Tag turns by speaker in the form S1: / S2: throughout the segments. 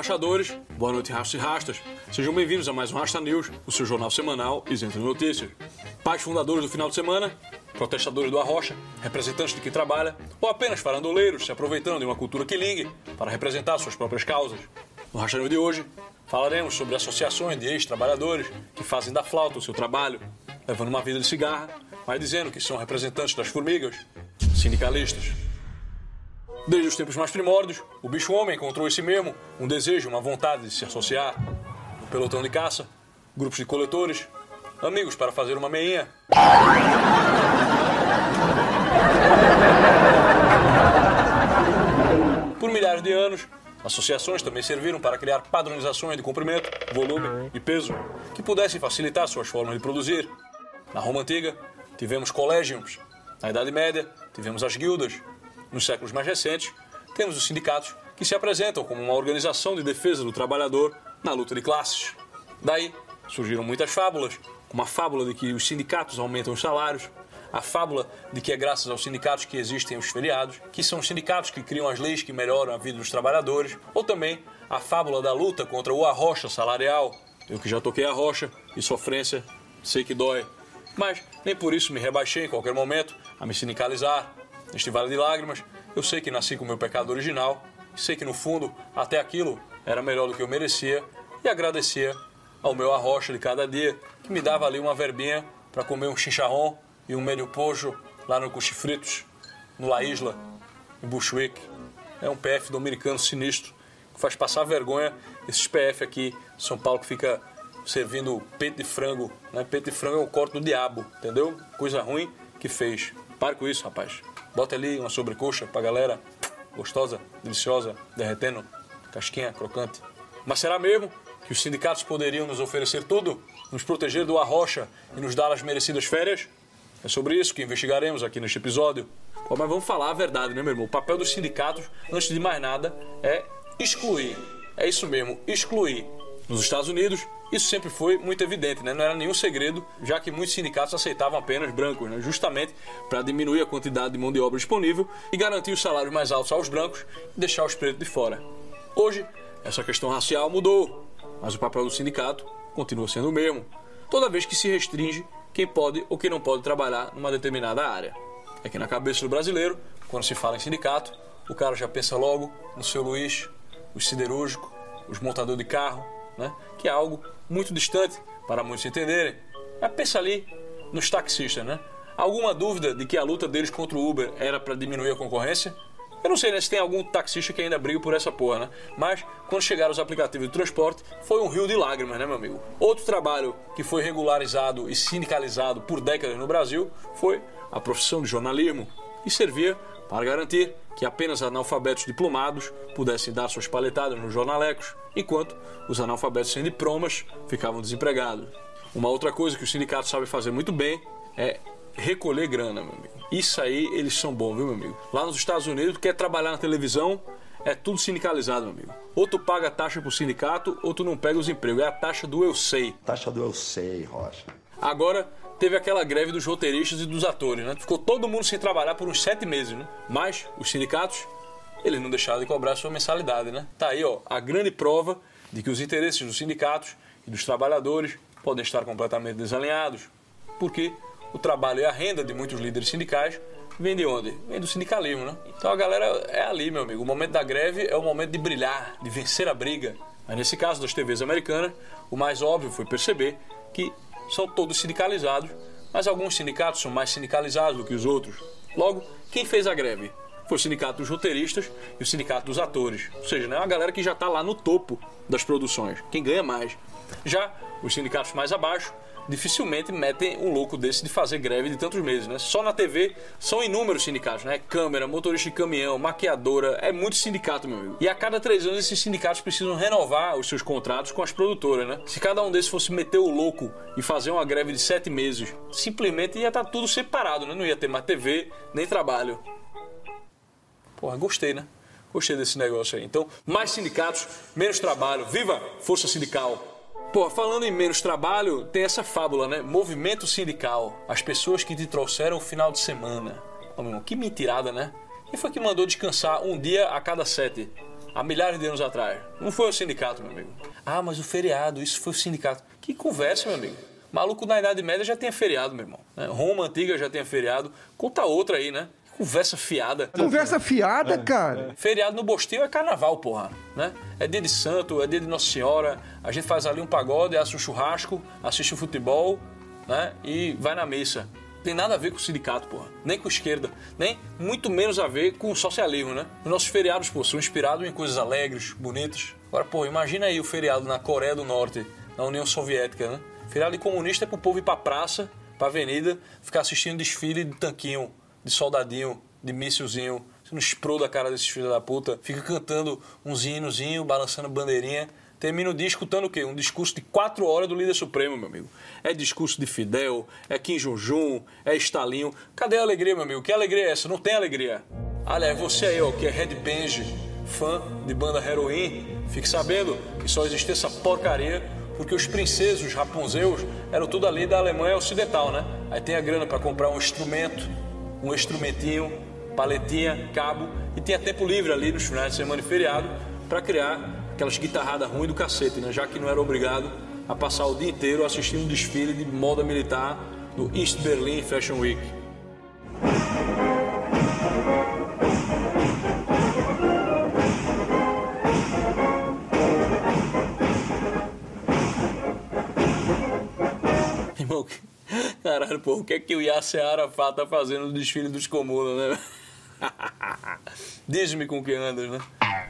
S1: Embaixadores. Boa noite, rastos e rastas. Sejam bem-vindos a mais um Rasta News, o seu jornal semanal isento de notícias. Pais fundadores do final de semana, protestadores do Arrocha, representantes de quem trabalha, ou apenas farandoleiros se aproveitando de uma cultura que para representar suas próprias causas. No Rasta News de hoje, falaremos sobre associações de ex-trabalhadores que fazem da flauta o seu trabalho, levando uma vida de cigarra, mas dizendo que são representantes das formigas, sindicalistas. Desde os tempos mais primórdios, o bicho-homem encontrou em si mesmo um desejo, uma vontade de se associar. Um pelotão de caça, grupos de coletores, amigos para fazer uma meinha. Por milhares de anos, associações também serviram para criar padronizações de comprimento, volume e peso que pudessem facilitar suas formas de produzir. Na Roma Antiga, tivemos colégiums. Na Idade Média, tivemos as guildas. Nos séculos mais recentes, temos os sindicatos que se apresentam como uma organização de defesa do trabalhador na luta de classes. Daí surgiram muitas fábulas, como a fábula de que os sindicatos aumentam os salários, a fábula de que é graças aos sindicatos que existem os feriados, que são os sindicatos que criam as leis que melhoram a vida dos trabalhadores, ou também a fábula da luta contra o arrocha salarial. Eu que já toquei a rocha e sofrência, sei que dói. Mas nem por isso me rebaixei em qualquer momento a me sindicalizar. Neste vale de lágrimas, eu sei que nasci com o meu pecado original, sei que no fundo até aquilo era melhor do que eu merecia e agradecia ao meu arrocha de cada dia, que me dava ali uma verbinha para comer um chicharrão e um melho pojo lá no Cuchifritos, no La Isla, em Bushwick. É um PF dominicano sinistro que faz passar vergonha esses PF aqui São Paulo que fica servindo peito de frango. Né? Peito de frango é um corte do diabo, entendeu? Coisa ruim que fez. Pare com isso, rapaz. Bota ali uma sobrecoxa pra galera gostosa, deliciosa, derretendo, casquinha crocante. Mas será mesmo que os sindicatos poderiam nos oferecer tudo, nos proteger do arrocha e nos dar as merecidas férias? É sobre isso que investigaremos aqui neste episódio. Pô, mas vamos falar a verdade, né, meu irmão? O papel dos sindicatos, antes de mais nada, é excluir. É isso mesmo, excluir. Nos Estados Unidos, isso sempre foi muito evidente, né? não era nenhum segredo, já que muitos sindicatos aceitavam apenas brancos, né? justamente para diminuir a quantidade de mão de obra disponível e garantir os salários mais altos aos brancos e deixar os pretos de fora. Hoje, essa questão racial mudou, mas o papel do sindicato continua sendo o mesmo, toda vez que se restringe quem pode ou quem não pode trabalhar numa determinada área. É que na cabeça do brasileiro, quando se fala em sindicato, o cara já pensa logo no seu Luiz, os siderúrgicos, os montadores de carro, né? que é algo muito distante para muitos entenderem. Mas pensa ali nos taxistas, né? Alguma dúvida de que a luta deles contra o Uber era para diminuir a concorrência? Eu não sei né, se tem algum taxista que ainda briga por essa porra, né? Mas quando chegaram os aplicativos de transporte, foi um rio de lágrimas, né, meu amigo? Outro trabalho que foi regularizado e sindicalizado por décadas no Brasil foi a profissão de jornalismo e servia para garantir que apenas analfabetos diplomados pudessem dar suas paletadas nos jornalecos, enquanto os analfabetos sem diplomas ficavam desempregados. Uma outra coisa que os sindicatos sabem fazer muito bem é recolher grana, meu amigo. Isso aí eles são bons, viu, meu amigo? Lá nos Estados Unidos, quer trabalhar na televisão, é tudo sindicalizado, meu amigo. Ou tu paga a taxa pro sindicato, ou tu não pega os empregos. É a taxa do eu sei.
S2: Taxa do eu sei, Rocha.
S1: Agora, teve aquela greve dos roteiristas e dos atores, né? Ficou todo mundo sem trabalhar por uns sete meses, né? Mas os sindicatos, eles não deixaram de cobrar sua mensalidade, né? Tá aí, ó, a grande prova de que os interesses dos sindicatos e dos trabalhadores podem estar completamente desalinhados. Porque o trabalho e a renda de muitos líderes sindicais vem de onde? Vem do sindicalismo, né? Então a galera é ali, meu amigo. O momento da greve é o momento de brilhar, de vencer a briga. Mas nesse caso das TVs americanas, o mais óbvio foi perceber que são todos sindicalizados Mas alguns sindicatos são mais sindicalizados do que os outros. Logo, quem fez a greve? Foi o sindicato dos roteiristas e o sindicato dos atores. Ou seja, né, uma galera que já está lá no topo das produções, quem ganha mais. Já os sindicatos mais abaixo dificilmente metem um louco desse de fazer greve de tantos meses, né? Só na TV são inúmeros sindicatos, né? Câmera, motorista de caminhão, maquiadora, é muito sindicato, meu amigo. E a cada três anos esses sindicatos precisam renovar os seus contratos com as produtoras, né? Se cada um desses fosse meter o louco e fazer uma greve de sete meses, simplesmente ia estar tá tudo separado, né? Não ia ter mais TV, nem trabalho. Porra, gostei, né? Gostei desse negócio aí. Então, mais sindicatos, menos trabalho. Viva Força Sindical! Pô, falando em menos trabalho, tem essa fábula, né? Movimento sindical. As pessoas que te trouxeram o final de semana. Meu irmão, que mentirada, né? Quem foi que mandou descansar um dia a cada sete? Há milhares de anos atrás. Não foi o sindicato, meu amigo. Ah, mas o feriado, isso foi o sindicato. Que conversa, meu amigo. Maluco na Idade Média já tinha feriado, meu irmão. Roma Antiga já tinha feriado. Conta outra aí, né? Conversa fiada.
S3: Conversa fiada, é, cara.
S1: É. Feriado no Bostil é carnaval, porra. Né? É dia de santo, é dia de Nossa Senhora. A gente faz ali um pagode, assa um churrasco, assiste o futebol né? e vai na missa. Tem nada a ver com o sindicato, porra. Nem com a esquerda. Nem muito menos a ver com o socialismo, né? Os nossos feriados, pô, são inspirados em coisas alegres, bonitas. Agora, pô, imagina aí o feriado na Coreia do Norte, na União Soviética, né? Feriado de comunista é pro povo ir pra praça, pra avenida, ficar assistindo desfile de tanquinho de soldadinho, de míssilzinho. Você não exploda a cara desses filhos da puta. Fica cantando uns hinozinho, balançando bandeirinha. Termina o dia escutando o quê? Um discurso de quatro horas do líder supremo, meu amigo. É discurso de Fidel, é Kim Jong-un, é Stalinho. Cadê a alegria, meu amigo? Que alegria é essa? Não tem alegria. Aliás, você aí, ó, que é headbang, fã de banda heroin, fique sabendo que só existe essa porcaria porque os princesos rapunzeus eram tudo ali da Alemanha Ocidental, né? Aí tem a grana para comprar um instrumento, um instrumentinho, paletinha, cabo e tinha tempo livre ali nos finais de semana e feriado para criar aquelas guitarradas ruins do cacete, né? já que não era obrigado a passar o dia inteiro assistindo um desfile de moda militar do East Berlin Fashion Week. Caralho, pô, o que é que o Yasser Arafat tá fazendo no desfile dos comunas, né? Diz-me com que andas, né?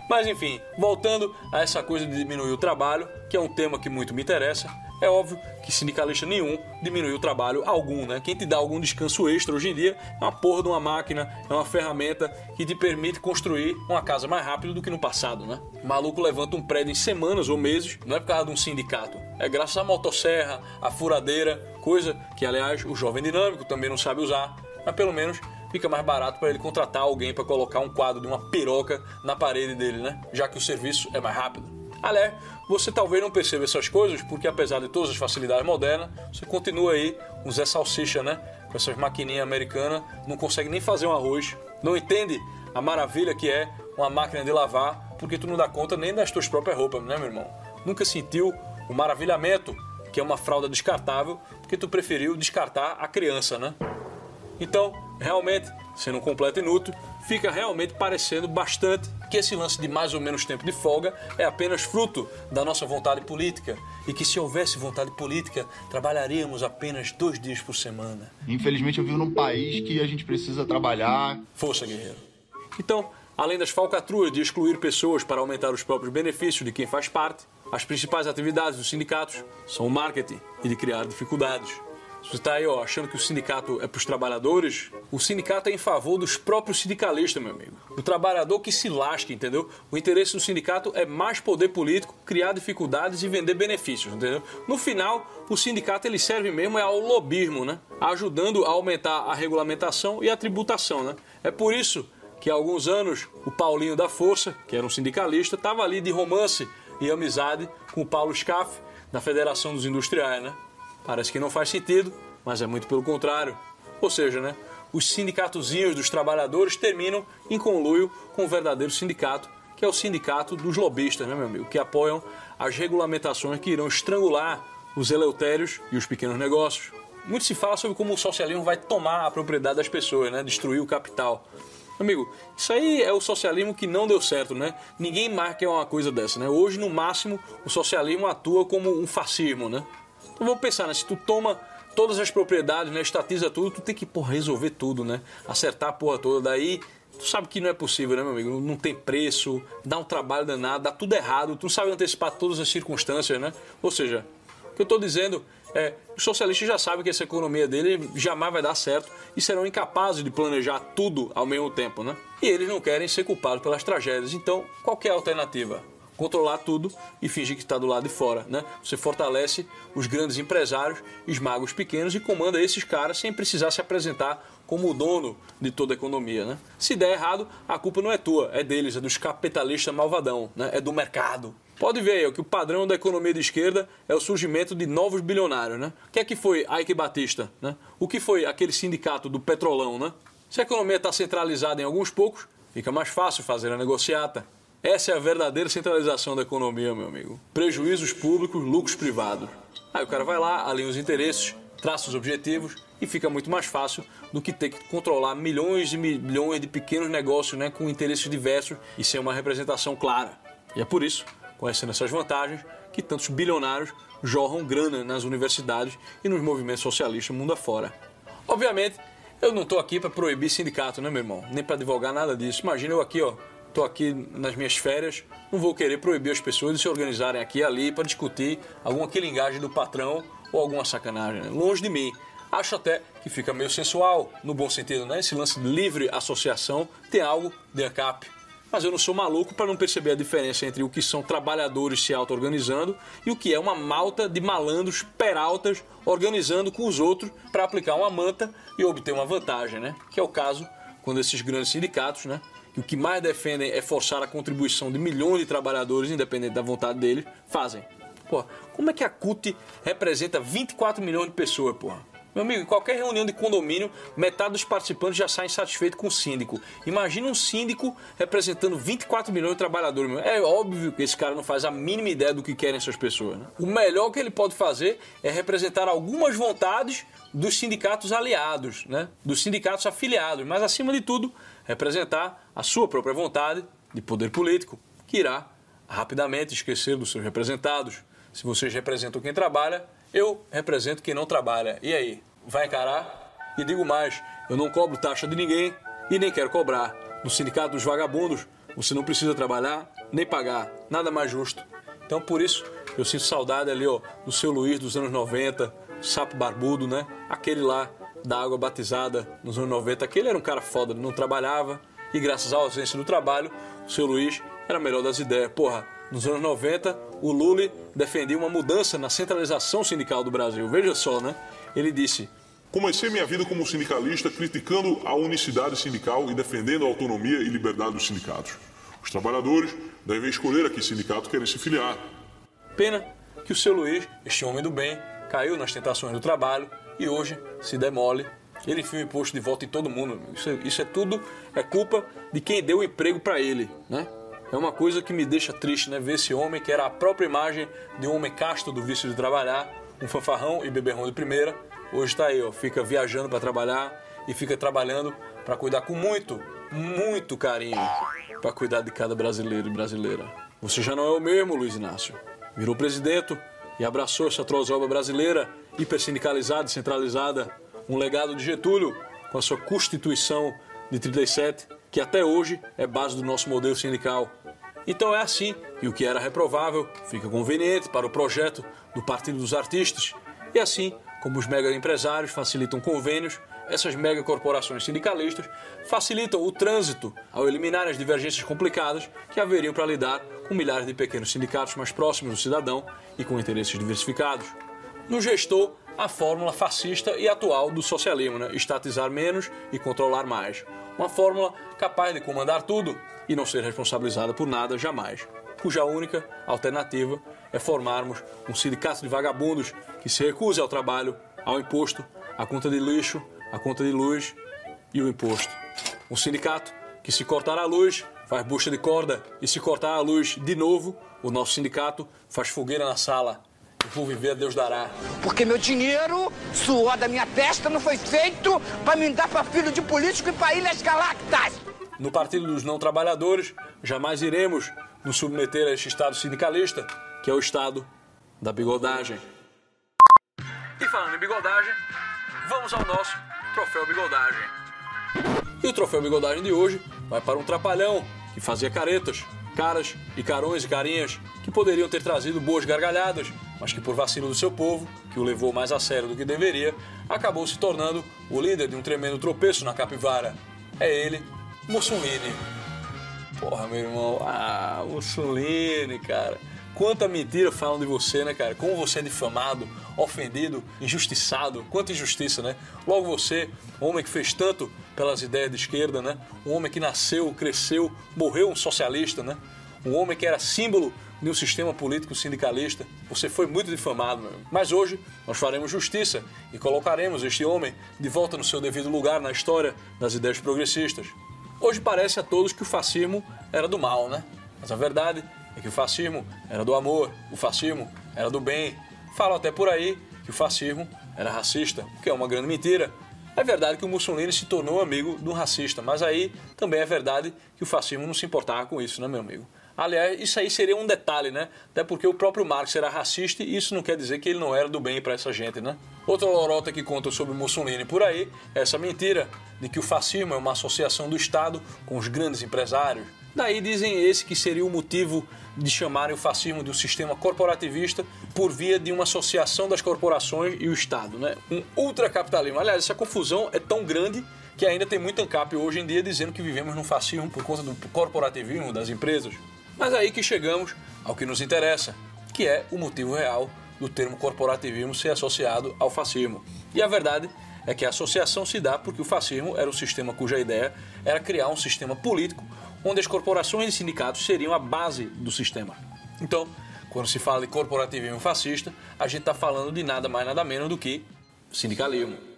S1: Mas enfim, voltando a essa coisa de diminuir o trabalho, que é um tema que muito me interessa, é óbvio que sindicalista nenhum diminuiu o trabalho algum, né? Quem te dá algum descanso extra hoje em dia é uma porra de uma máquina, é uma ferramenta que te permite construir uma casa mais rápido do que no passado, né? O maluco levanta um prédio em semanas ou meses, não é por causa de um sindicato, é graças à motosserra, à furadeira, coisa que, aliás, o jovem dinâmico também não sabe usar, mas pelo menos fica mais barato para ele contratar alguém para colocar um quadro de uma piroca na parede dele, né? Já que o serviço é mais rápido. Aliás, você talvez não perceba essas coisas, porque apesar de todas as facilidades modernas, você continua aí um Zé Salsicha, né? Com essas maquininhas americanas, não consegue nem fazer um arroz, não entende a maravilha que é uma máquina de lavar, porque tu não dá conta nem das tuas próprias roupas, né, meu irmão? Nunca sentiu o maravilhamento, que é uma fralda descartável, porque tu preferiu descartar a criança, né? Então, realmente, sendo um completo inútil, fica realmente parecendo bastante que esse lance de mais ou menos tempo de folga é apenas fruto da nossa vontade política e que se houvesse vontade política, trabalharíamos apenas dois dias por semana.
S4: Infelizmente eu vivo num país que a gente precisa trabalhar.
S1: Força, guerreiro. Então, além das falcatruas de excluir pessoas para aumentar os próprios benefícios de quem faz parte, as principais atividades dos sindicatos são o marketing e de criar dificuldades. Você está aí ó, achando que o sindicato é para os trabalhadores? O sindicato é em favor dos próprios sindicalistas, meu amigo. O trabalhador que se lasque, entendeu? O interesse do sindicato é mais poder político, criar dificuldades e vender benefícios, entendeu? No final, o sindicato ele serve mesmo é ao lobismo, né? Ajudando a aumentar a regulamentação e a tributação, né? É por isso que há alguns anos o Paulinho da Força, que era um sindicalista, estava ali de romance e amizade com o Paulo Scaff, da Federação dos Industriais, né? Parece que não faz sentido, mas é muito pelo contrário. Ou seja, né, os sindicatozinhos dos trabalhadores terminam em conluio com o verdadeiro sindicato, que é o sindicato dos lobistas, né, meu amigo, que apoiam as regulamentações que irão estrangular os eleutérios e os pequenos negócios. Muito se fala sobre como o socialismo vai tomar a propriedade das pessoas, né, destruir o capital. Amigo, isso aí é o socialismo que não deu certo, né? Ninguém quer uma coisa dessa, né? Hoje, no máximo, o socialismo atua como um fascismo, né? Então vamos pensar, né? Se tu toma todas as propriedades, né? Estatiza tudo, tu tem que, porra, resolver tudo, né? Acertar a porra toda. Daí, tu sabe que não é possível, né, meu amigo? Não tem preço, dá um trabalho danado, dá tudo errado, tu não sabe antecipar todas as circunstâncias, né? Ou seja, o que eu estou dizendo é, os socialistas já sabem que essa economia dele jamais vai dar certo e serão incapazes de planejar tudo ao mesmo tempo, né? E eles não querem ser culpados pelas tragédias. Então, qual é a alternativa? Controlar tudo e fingir que está do lado de fora, né? Você fortalece os grandes empresários, esmaga os pequenos e comanda esses caras sem precisar se apresentar como o dono de toda a economia, né? Se der errado, a culpa não é tua, é deles, é dos capitalistas malvadão, né? É do mercado. Pode ver aí que o padrão da economia de esquerda é o surgimento de novos bilionários, né? O que é que foi Ike Batista, né? O que foi aquele sindicato do petrolão, né? Se a economia está centralizada em alguns poucos, fica mais fácil fazer a negociata. Essa é a verdadeira centralização da economia, meu amigo. Prejuízos públicos, lucros privados. Aí o cara vai lá, alinha os interesses, traça os objetivos e fica muito mais fácil do que ter que controlar milhões e milhões de pequenos negócios né, com interesses diversos e sem uma representação clara. E é por isso conhecendo essas vantagens, que tantos bilionários jorram grana nas universidades e nos movimentos socialistas mundo afora. Obviamente, eu não estou aqui para proibir sindicato, né, meu irmão? Nem para divulgar nada disso. Imagina eu aqui, ó, estou aqui nas minhas férias, não vou querer proibir as pessoas de se organizarem aqui e ali para discutir alguma quilingagem do patrão ou alguma sacanagem. Né? Longe de mim. Acho até que fica meio sensual, no bom sentido, né? Esse lance de livre associação tem algo de ANCAP mas eu não sou maluco para não perceber a diferença entre o que são trabalhadores se auto-organizando e o que é uma malta de malandros peraltas organizando com os outros para aplicar uma manta e obter uma vantagem, né? Que é o caso quando esses grandes sindicatos, né? Que o que mais defendem é forçar a contribuição de milhões de trabalhadores, independente da vontade deles, fazem. Pô, como é que a CUT representa 24 milhões de pessoas, porra? Meu amigo, em qualquer reunião de condomínio, metade dos participantes já saem satisfeitos com o síndico. Imagina um síndico representando 24 milhões de trabalhadores. É óbvio que esse cara não faz a mínima ideia do que querem essas pessoas. Né? O melhor que ele pode fazer é representar algumas vontades dos sindicatos aliados, né? dos sindicatos afiliados, mas acima de tudo, representar a sua própria vontade de poder político, que irá rapidamente esquecer dos seus representados. Se vocês representam quem trabalha, eu represento quem não trabalha. E aí, vai encarar? E digo mais, eu não cobro taxa de ninguém e nem quero cobrar. No sindicato dos vagabundos, você não precisa trabalhar nem pagar. Nada mais justo. Então, por isso, eu sinto saudade ali, ó, do seu Luiz dos anos 90, sapo barbudo, né? Aquele lá da água batizada nos anos 90. Aquele era um cara foda, não trabalhava. E graças à ausência do trabalho, o seu Luiz era melhor das ideias. Porra, nos anos 90, o Lula defendia uma mudança na centralização sindical do Brasil. Veja só, né? Ele disse:
S5: Comecei minha vida como sindicalista criticando a unicidade sindical e defendendo a autonomia e liberdade dos sindicatos. Os trabalhadores devem escolher a que sindicato querem se filiar.
S1: Pena que o seu Luiz, este homem do bem, caiu nas tentações do trabalho e hoje se demole. Ele enfia o imposto de volta em todo mundo. Isso é, isso é tudo é culpa de quem deu o emprego para ele, né? É uma coisa que me deixa triste, né? Ver esse homem que era a própria imagem de um homem casto do vício de trabalhar, um fanfarrão e beberrão de primeira. Hoje está aí, ó, fica viajando para trabalhar e fica trabalhando para cuidar com muito, muito carinho para cuidar de cada brasileiro e brasileira. Você já não é o mesmo, Luiz Inácio. Virou presidente e abraçou essa trozoba brasileira, hipersindicalizada e centralizada, um legado de Getúlio com a sua Constituição de 37, que até hoje é base do nosso modelo sindical. Então é assim, e o que era reprovável fica conveniente para o projeto do Partido dos Artistas. E assim, como os mega empresários facilitam convênios, essas mega corporações sindicalistas facilitam o trânsito ao eliminar as divergências complicadas que haveriam para lidar com milhares de pequenos sindicatos mais próximos do cidadão e com interesses diversificados. No gestor, a fórmula fascista e atual do socialismo, né? estatizar menos e controlar mais. Uma fórmula capaz de comandar tudo e não ser responsabilizada por nada jamais, cuja única alternativa é formarmos um sindicato de vagabundos que se recuse ao trabalho, ao imposto, à conta de lixo, à conta de luz e o imposto. Um sindicato que se cortar a luz faz bucha de corda e se cortar a luz de novo, o nosso sindicato faz fogueira na sala. Eu vou viver, Deus dará.
S6: Porque meu dinheiro, suor da minha testa, não foi feito para me dar para filho de político e para ilhas galactas.
S1: No Partido dos Não Trabalhadores, jamais iremos nos submeter a este Estado sindicalista, que é o Estado da bigodagem. E falando em bigodagem, vamos ao nosso troféu bigodagem. E o troféu bigodagem de hoje vai para um trapalhão que fazia caretas, caras e carões e carinhas que poderiam ter trazido boas gargalhadas, mas que por vacilo do seu povo, que o levou mais a sério do que deveria, acabou se tornando o líder de um tremendo tropeço na capivara. É ele, Mussolini. Porra, meu irmão, ah, Mussolini, cara. Quanta mentira falam de você, né, cara? Como você é difamado, ofendido, injustiçado. Quanta injustiça, né? Logo você, um homem que fez tanto pelas ideias de esquerda, né? Um homem que nasceu, cresceu, morreu um socialista, né? Um homem que era símbolo de um sistema político sindicalista. Você foi muito difamado, meu. Mas hoje nós faremos justiça e colocaremos este homem de volta no seu devido lugar na história das ideias progressistas. Hoje parece a todos que o fascismo era do mal, né? Mas a verdade é que o fascismo era do amor, o fascismo era do bem. Falam até por aí que o fascismo era racista, o que é uma grande mentira. É verdade que o Mussolini se tornou amigo de um racista, mas aí também é verdade que o fascismo não se importava com isso, né, meu amigo? Aliás, isso aí seria um detalhe, né? Até porque o próprio Marx era racista e isso não quer dizer que ele não era do bem para essa gente, né? Outra lorota que conta sobre Mussolini por aí é essa mentira de que o fascismo é uma associação do Estado com os grandes empresários. Daí dizem esse que seria o motivo de chamarem o fascismo de um sistema corporativista por via de uma associação das corporações e o Estado, né? Um ultracapitalismo. Aliás, essa confusão é tão grande que ainda tem muito ANCAP hoje em dia dizendo que vivemos num fascismo por conta do corporativismo das empresas. Mas aí que chegamos ao que nos interessa, que é o motivo real do termo corporativismo ser associado ao fascismo. E a verdade é que a associação se dá porque o fascismo era um sistema cuja ideia era criar um sistema político onde as corporações e sindicatos seriam a base do sistema. Então, quando se fala de corporativismo fascista, a gente está falando de nada mais nada menos do que sindicalismo.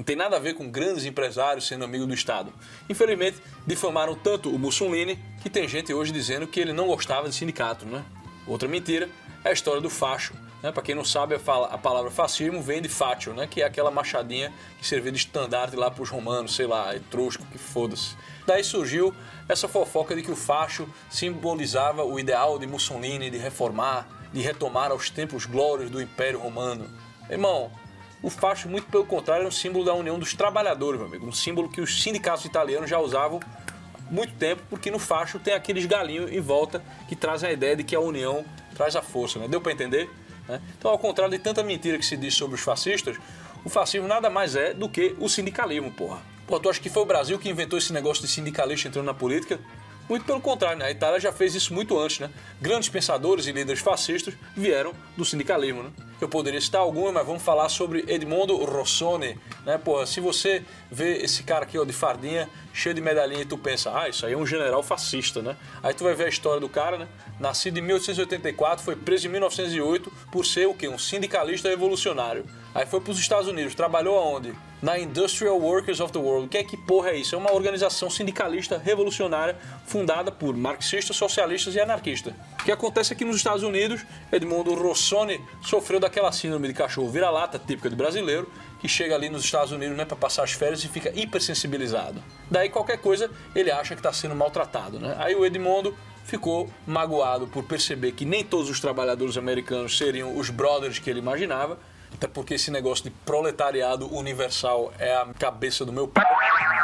S1: Não tem nada a ver com grandes empresários sendo amigo do Estado. Infelizmente, difamaram tanto o Mussolini que tem gente hoje dizendo que ele não gostava de sindicato, né? Outra mentira é a história do facho. Né? Para quem não sabe, a palavra fascismo vem de fatio, né? que é aquela machadinha que servia de estandarte lá para os romanos, sei lá, etrusco, que foda-se. Daí surgiu essa fofoca de que o facho simbolizava o ideal de Mussolini de reformar, de retomar aos tempos glórios do Império Romano. Irmão, o facho, muito pelo contrário, é um símbolo da união dos trabalhadores, meu amigo. Um símbolo que os sindicatos italianos já usavam muito tempo, porque no facho tem aqueles galinhos em volta que trazem a ideia de que a união traz a força, né? Deu para entender? Né? Então, ao contrário de tanta mentira que se diz sobre os fascistas, o fascismo nada mais é do que o sindicalismo, porra. Pô, tu acha que foi o Brasil que inventou esse negócio de sindicalista entrando na política? Muito pelo contrário, né? a Itália já fez isso muito antes. Né? Grandes pensadores e líderes fascistas vieram do sindicalismo. Né? Eu poderia citar alguns, mas vamos falar sobre Edmondo Rossoni. Né? Porra, se você vê esse cara aqui ó, de fardinha, cheio de medalhinha, e tu pensa, ah, isso aí é um general fascista, né? Aí tu vai ver a história do cara, né? Nascido em 1884, foi preso em 1908 por ser o quê? Um sindicalista revolucionário. Aí foi para os Estados Unidos, trabalhou aonde? Na Industrial Workers of the World. O que é que porra é isso? É uma organização sindicalista revolucionária fundada por marxistas, socialistas e anarquistas. O que acontece que nos Estados Unidos, Edmundo Rossoni sofreu daquela síndrome de cachorro vira-lata, típica de brasileiro, que chega ali nos Estados Unidos né, para passar as férias e fica hipersensibilizado. Daí qualquer coisa ele acha que está sendo maltratado. Né? Aí o Edmundo ficou magoado por perceber que nem todos os trabalhadores americanos seriam os brothers que ele imaginava até porque esse negócio de proletariado universal é a cabeça do meu pai,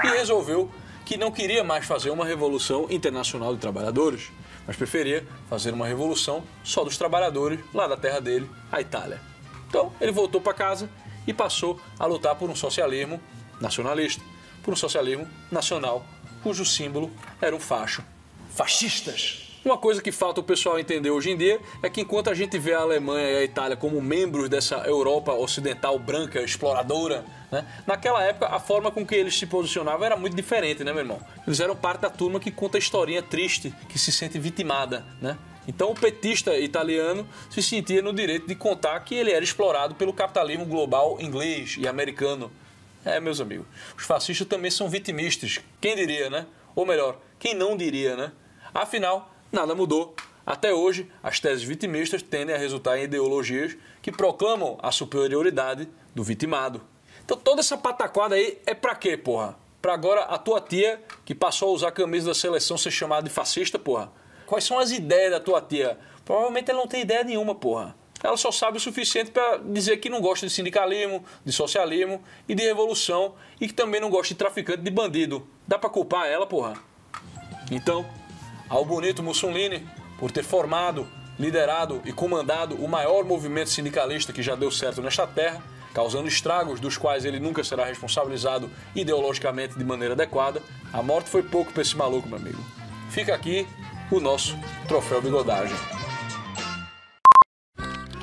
S1: e resolveu que não queria mais fazer uma revolução internacional de trabalhadores, mas preferia fazer uma revolução só dos trabalhadores lá da terra dele, a Itália. Então ele voltou para casa e passou a lutar por um socialismo nacionalista, por um socialismo nacional, cujo símbolo era um facho. Fascistas! Uma coisa que falta o pessoal entender hoje em dia é que enquanto a gente vê a Alemanha e a Itália como membros dessa Europa ocidental branca, exploradora, né? naquela época a forma com que eles se posicionavam era muito diferente, né, meu irmão? Eles eram parte da turma que conta a historinha triste, que se sente vitimada, né? Então o petista italiano se sentia no direito de contar que ele era explorado pelo capitalismo global inglês e americano. É, meus amigos, os fascistas também são vitimistas. Quem diria, né? Ou melhor, quem não diria, né? Afinal, nada mudou. Até hoje, as teses vitimistas tendem a resultar em ideologias que proclamam a superioridade do vitimado. Então toda essa pataquada aí é pra quê, porra? Pra agora a tua tia, que passou a usar a camisa da seleção, ser chamada de fascista, porra? Quais são as ideias da tua tia? Provavelmente ela não tem ideia nenhuma, porra. ela só sabe o suficiente para dizer que não gosta de sindicalismo, de socialismo e de revolução e que também não gosta de traficante, de bandido. Dá para culpar ela, porra? Então, ao bonito Mussolini, por ter formado, liderado e comandado o maior movimento sindicalista que já deu certo nesta terra, causando estragos dos quais ele nunca será responsabilizado ideologicamente de maneira adequada, a morte foi pouco para esse maluco, meu amigo. Fica aqui o nosso troféu bigodagem.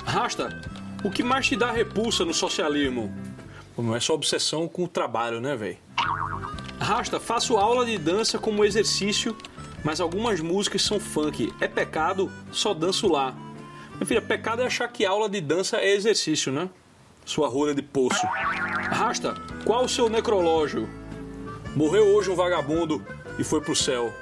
S1: Rasta, o que mais te dá repulsa no socialismo? Não é só obsessão com o trabalho, né, velho? Rasta, faço aula de dança como exercício, mas algumas músicas são funk. É pecado? Só danço lá. Minha filha, pecado é achar que aula de dança é exercício, né? Sua rolha de poço. Rasta, qual o seu necrológio? Morreu hoje um vagabundo e foi pro céu.